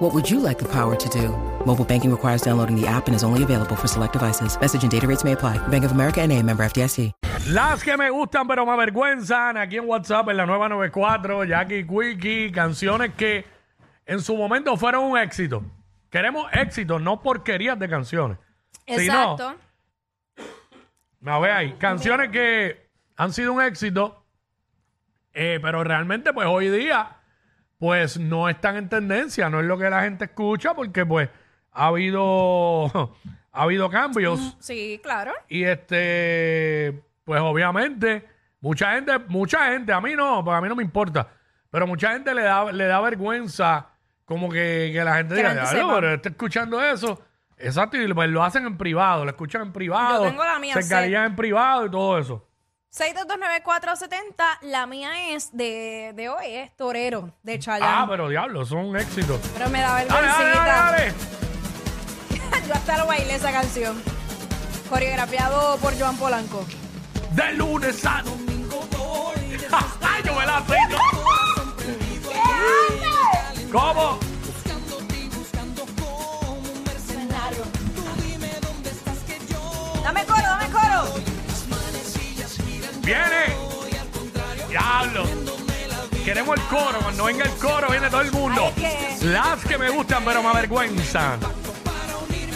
What would you like the power to do? Mobile banking requires downloading the app and is only available for select devices. Message and data rates may apply. Bank of America and a member FDIC. Las que me gustan pero me avergüenzan aquí en WhatsApp en la nueva 94, Jackie Quickie, canciones que en su momento fueron un éxito. Queremos éxito, no porquerías de canciones. Si no, Exacto. Ver ahí, canciones que han sido un éxito, eh, pero realmente pues hoy día pues no están en tendencia, no es lo que la gente escucha porque pues ha habido ha habido cambios Sí, claro. y este pues obviamente mucha gente mucha gente a mí no, pues a mí no me importa, pero mucha gente le da le da vergüenza como que, que la gente Que la diga, gente "Diablo, sepa". pero está escuchando eso. Exacto, y pues lo hacen en privado, lo escuchan en privado, Yo tengo la mía se en privado y todo eso. 6229470, la mía es de, de hoy, es Torero, de Ah, Chayanne. pero diablo, son un éxito. pero me da Dale, dale, vergüencita. dale, dale. Yo hasta lo bailé esa canción. Coreografiado por Joan Polanco. De lunes a domingo voy. Ay, yo Queremos el coro. Cuando venga el coro, viene todo el mundo. Ay, es que- Las que me gustan, pero me avergüenzan.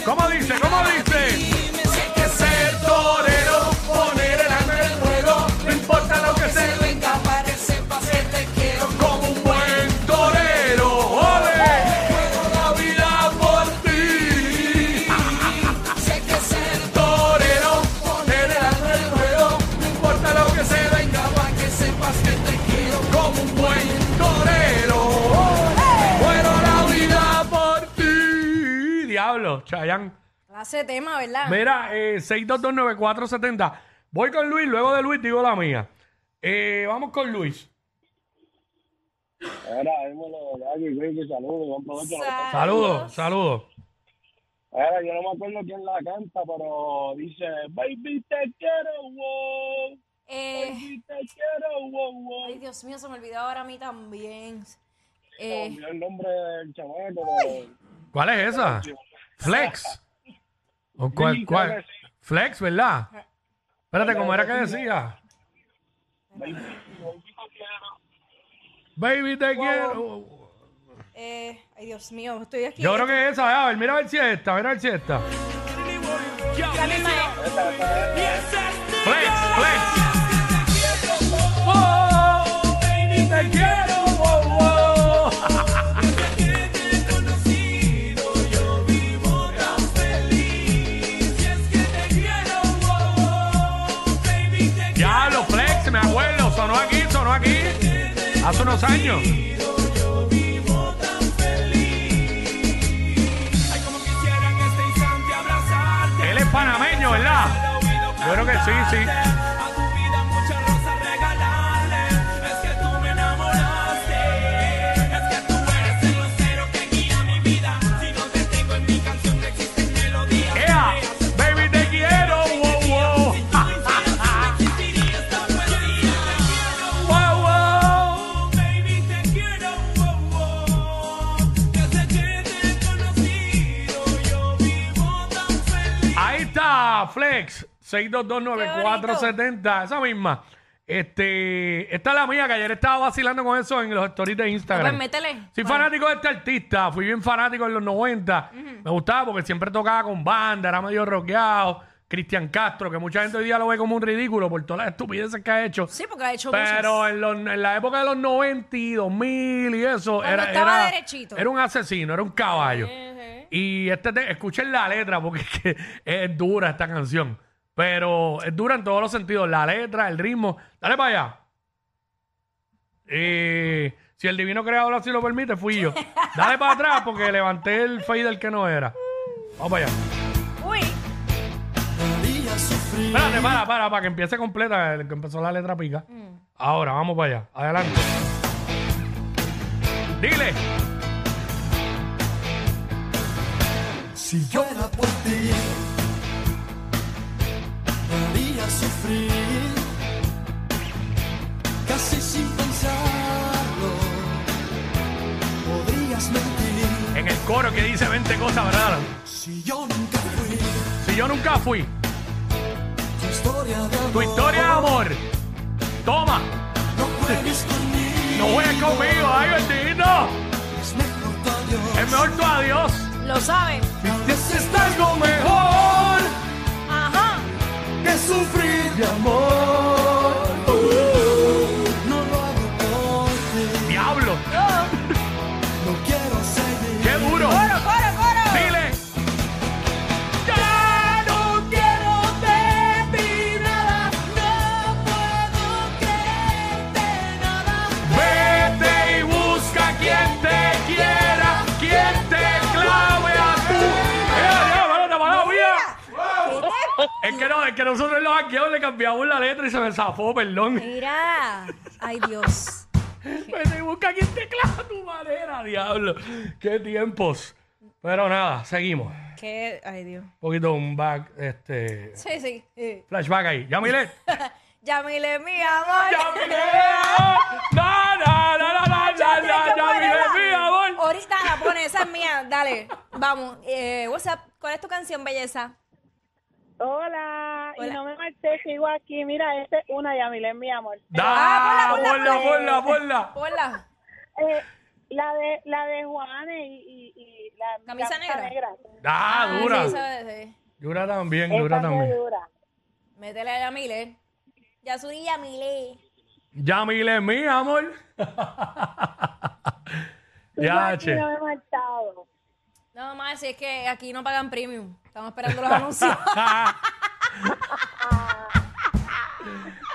¿Cómo dice? ¿Cómo dice? que ser torero, poner el alma en el juego, no importa lo que se Chayanne. Hace tema, ¿verdad? Mira, eh, 6229470. Voy con Luis, luego de Luis digo la mía. Eh, vamos con Luis. Ahora, saludos, Saludos, saludos. Ahora, yo no me acuerdo quién la canta, pero dice, baby, te quiero, wow, Eh, baby, te quiero, wow, wow. ay, Dios mío, se me olvidó ahora a mí también. Me Eh, olvidó el nombre del chamaco, pero... ¿Cuál es esa? Flex. ¿O cuál, cuál? Flex, ¿verdad? Espérate, ¿cómo era que decía? Baby, te quiero. eh, ay, Dios mío, estoy aquí. Yo creo que es esa. A ver, mira a ver si es esta, mira a ver si es esta. La misma es. Flex, flex. Hace unos años. Él es panameño, ¿verdad? Yo creo que sí, sí. Está, Flex. 6229470, esa misma. Este, esta es la mía, que ayer estaba vacilando con eso en los stories de Pues Instagram. métele. Soy Bueno, fanático de este artista, fui bien fanático en los 90. Me gustaba porque siempre tocaba con banda, era medio rockeado. Cristian Castro, que mucha gente hoy día lo ve como un ridículo por todas las estupideces que ha hecho. Sí, porque ha hecho Pero en, los- en la época de los 90 y 2000 y eso, Cuando era, estaba era, derechito. era un asesino, era un caballo. Y este te- escuchen la letra porque es, que es dura esta canción. Pero es dura en todos los sentidos. La letra, el ritmo. Dale para allá. Eh, si el divino creador así lo permite, fui yo. Dale para atrás porque levanté el fader que no era. Vamos para allá. Día Espérate, para, para, para que empiece completa, el que empezó la letra pica. Ahora, vamos para allá. Adelante. Dile. Si fuera por ti, me haría sufrir, casi sin pensarlo. Podrías mentir En el coro que dice 20 cosas, ¿verdad? si yo nunca fui Si yo nunca fui. Tu historia de amor. Toma. No juegues conmigo, No juegues conmigo. Ay, bendito. es mejor tu adiós. Es mejor tu adiós. Lo saben. Necesito algo mejor Ajá. que sufrir de amor. Que nosotros los hackeos le cambiamos la letra y se me zafó, perdón. Mira. Ay, Dios. Vete y busca quien te clave a tu manera, diablo. Qué tiempos. Pero nada, seguimos. Un Qué. Ay, Dios. poquito un back, este. Sí, sí. sí. Flashback ahí. Yamilet. Yamile, mi amor. Yamilet. No, no, no, no, no, no, Tienes que no, Yamilet, ponerla. mi amor. Ahorita la pone, esa es mía. Dale, vamos. Eh, WhatsApp, ¿cuál es tu canción, belleza? Hola, Hola. y no me marché, sigo aquí. Mira, este es una Yamilé, mi amor. Da, Ah, ponla, ponla, ponla. Eh, la de la de Juanes y, y, y la ¿Camisa negra? Da, dura. sí, esa es, sí. Dura también, dura también. dura. Métele a Yamile. Ya subí Yamile. Yamile, mi amor. Ya, che. no me he marchado. No, más, si es que aquí no pagan premium. Estamos esperando los anuncios.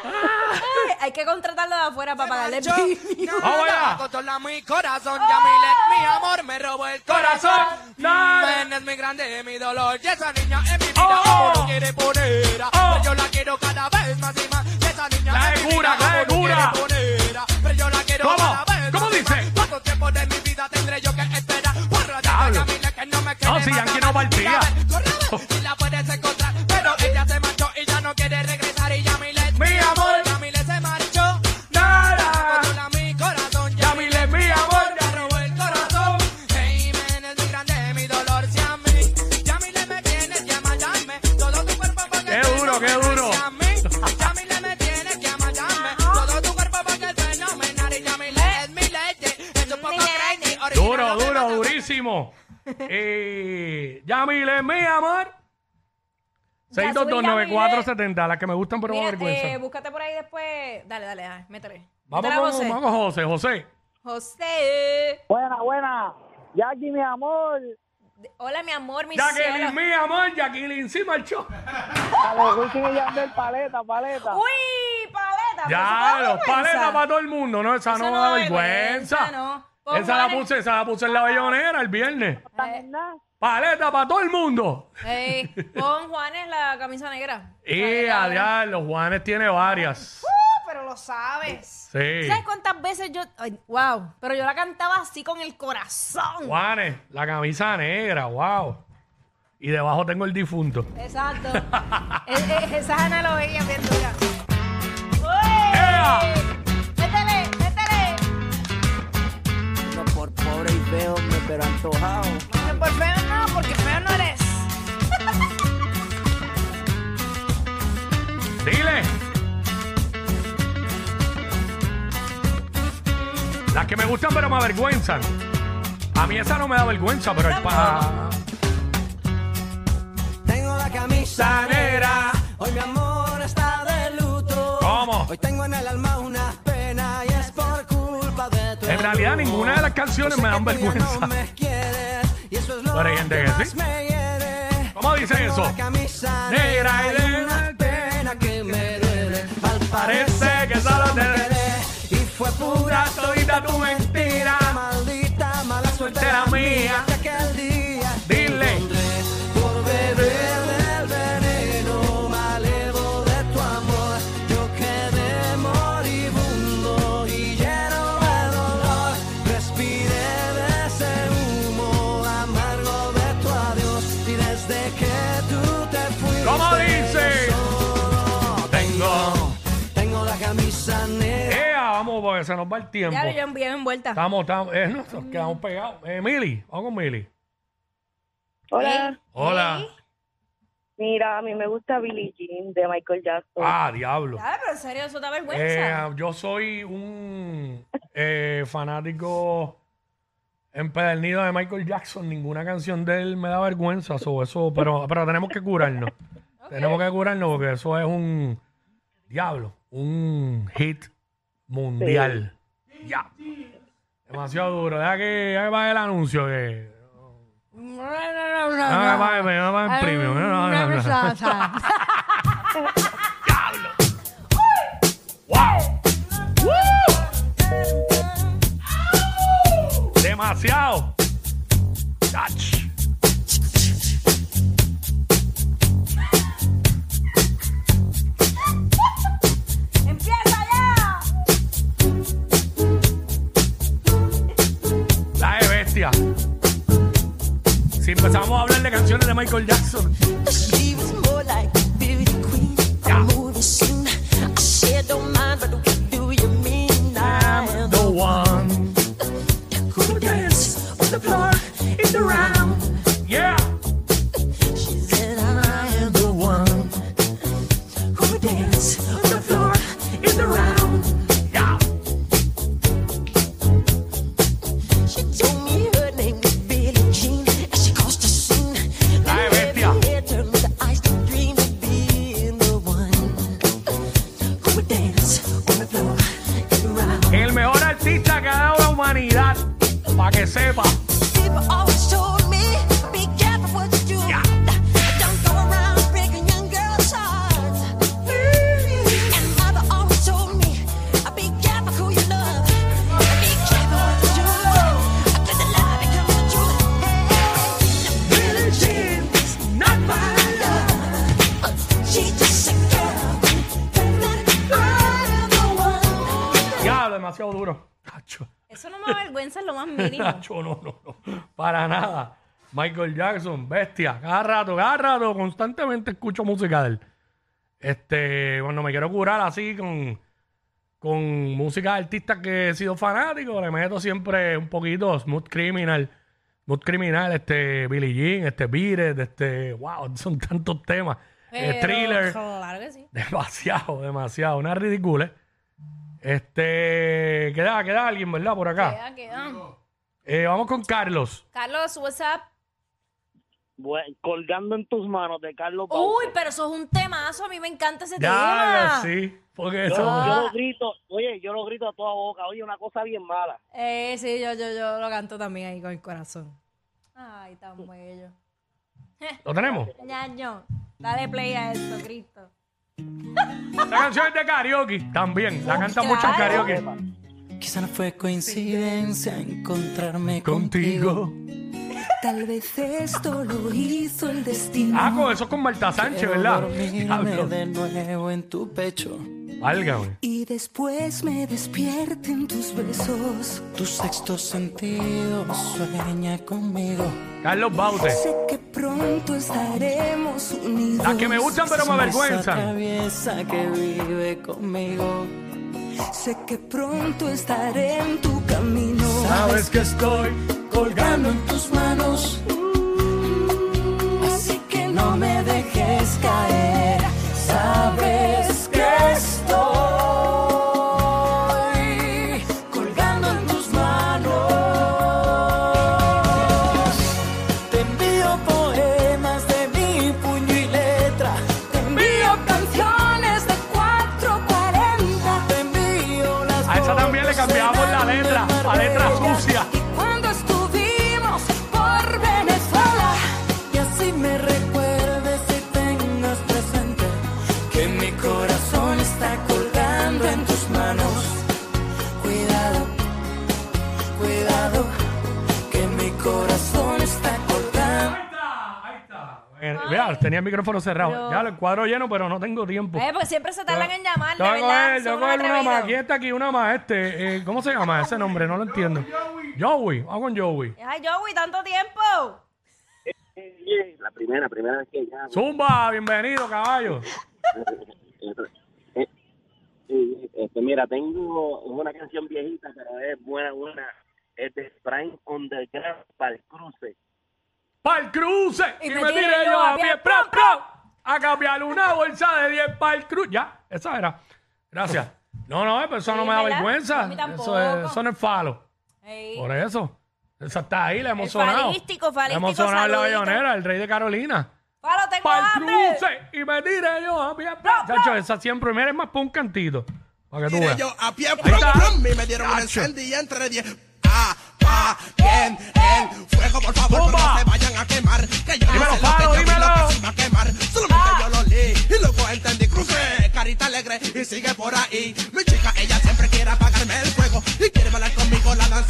Ay, hay que contratarlo de afuera para pagarle premium. Vamos allá. Controla mi corazón, Yamilet, mi amor, me robó el corazón. Men es mi grande, mi dolor. Y esa niña en mi vida, Oh. como no quiere poner. Oh. Pero yo la quiero cada vez más y más. Y esa niña La de mi cura, vida, la como no cura. quiere poner. Pero yo la quiero ¿Cómo? cada vez ¿Cómo más y dice? más. ¿Cuánto tiempo de mi vida tendré yo que esperar? No si Yankee no partía. Mi amor. Ya 6229470, las que me gustan pero me Mira, vergüenza. eh, búscate por ahí después. Dale, dale, dale, métele. vamos, Métele a con, José. vamos José. José. José. Buena, buena. Jackie, mi amor. Hola, mi amor, mi Jacqueline, cielo. mi amor. Jacqueline, sí marchó. A ver, Wisin y Yandel, paleta, paleta. Uy, paleta. pero eso Ya, da los vergüenza. paletas para todo el mundo. No, esa Eso no, da vergüenza, no. Esa la, puse, esa la puse en la bellonera el viernes. Eh, Paleta para todo el mundo. ey, pon Juanes la camisa negra. Y a diablo, los Juanes tiene varias. Uh, pero lo sabes. Sí. ¿Sabes cuántas veces yo... ay, wow, pero yo la cantaba así con el corazón. Juanes, la camisa negra, wow. Y debajo tengo el difunto. Exacto. Es- es- Esas analogías bien duras. ¡Ea! ¡Uy! Métele, feo, me pero antojado. No, por feo no, porque feo no eres. Dile. Las que me gustan pero me avergüenzan. A mí esa no me da vergüenza, pero el pa... Tengo la camisa negra. Hoy mi amor está de luto. ¿Cómo? Hoy tengo en el alma una realidad ninguna de las canciones me dan vergüenza. Pero hay gente que sí. ¿Cómo dice eso? Negra y de- una pena que me duele. Al Parece que solo te- quedé y fue pura todita tu mentira. maldita mala suerte se nos va el tiempo. Ya, yo envié envuelta. Estamos, estamos, eh, no, nos quedamos pegados. Eh, Mili, vamos con Mili. Hola. Hola. Mira, a mí me gusta Billie Jean de Michael Jackson. Ah, diablo. Ya, pero en serio, eso da vergüenza. Eh, yo soy un eh, fanático empedernido de Michael Jackson. Ninguna canción de él me da vergüenza. so, eso, pero, pero tenemos que curarnos. Tenemos que curarnos porque eso es un diablo, un hit mundial. Ya. Demasiado duro. Deja que, deja que el anuncio. Que, canciones de Michael Jackson. Demasiado duro. Tacho. Eso no me avergüenza en lo más mínimo. Tacho, no, no, no. Para nada. Michael Jackson, bestia. Cada rato, cada rato, constantemente escucho música de él. Este, cuando me quiero curar así con, con música de artistas que he sido fanático, le meto siempre un poquito Smooth Criminal. Smooth Criminal, este, Billie Jean, este, Beat este, wow, son tantos temas. Eh, thriller. Claro que sí. Demasiado, demasiado. Una ridícula. Este. Queda, queda alguien, ¿verdad? Por acá. Queda, queda. Eh, vamos con Carlos. Carlos, what's up? Bue- colgando en tus manos de Carlos. Uy, pero eso es un temazo. A mí me encanta ese Ya, tema. sí. Porque Yo, eso. yo lo grito, oye, yo lo grito a toda boca. Oye, una cosa bien mala. Eh, sí, yo, yo, yo lo canto también ahí con el corazón. Ay, tan bello. ¿Lo tenemos? Ñaño, dale play a esto, Cristo. La canción es de karaoke también. La canta mucho en karaoke. Quizá no fue coincidencia encontrarme Contigo. Tal vez esto lo hizo el destino. Ah, con eso es con Marta Sánchez, ¿verdad? Dormirme de nuevo en tu pecho. Válgame. Y después me despierten tus besos. Tu sexto sentido sueña conmigo. Carlos Baute. Sé que pronto estaremos unidos. Las que me gustan, pero me Esa avergüenzan. que vive conmigo. Sé que pronto estaré en tu camino. Sabes que estoy colgando en tus manos. Así que no me dejes caer. Sabes cambiamos la letra, en a letra sucia. Vea, tenía el micrófono cerrado. Pero- Ya, el cuadro lleno, pero no tengo tiempo. Eh, porque siempre se tardan en llamar, de Tengo que verdad. coger, tengo son que unos coger una más. atrevidos. Aquí está aquí una más. Este, eh, ¿Cómo se llama ese nombre? No lo entiendo. Joey. Vamos con Joey. Ay, Joey, tanto tiempo. La primera, primera vez que llamo. Zumba, bienvenido, caballo. Eh, eh, Mira, tengo una canción viejita, pero es buena, buena. Es de Prime Underground para el cruce. ¡Pa'l cruce! Y, me tiré yo a pie, ¡pro, pro! A cambiar una bolsa de 10 pa'l cruce. Ya, esa era. Gracias. No, no, pero eso Sí, no me da ¿verdad? vergüenza. A mí tampoco. Eso, es, eso no es falo. Ey. Por eso. Esa está ahí, la hemos El sonado. falístico, falístico, La hemos sonado la bayonera, el rey de Carolina. Falo, tengo ¡Pa'l hambre. cruce! Y me tiré yo a pie, pro. Chacho, esa siempre, mira, es más para un cantito. Para que tú veas. yo a pie, está. prum, y me dieron un Chacho. incendio y entre diez. Ah, ah, bien, el fuego, por favor, Zumba. no se vayan a quemar. Que yo Dímelo, no sé lo que yo vi, dímelo. lo que se iba a quemar. Solamente yo lo leí y luego entendí. Crucé, carita alegre y sigue por ahí. Mi chica, ella siempre quiere apagarme el fuego y quiere bailar conmigo la danza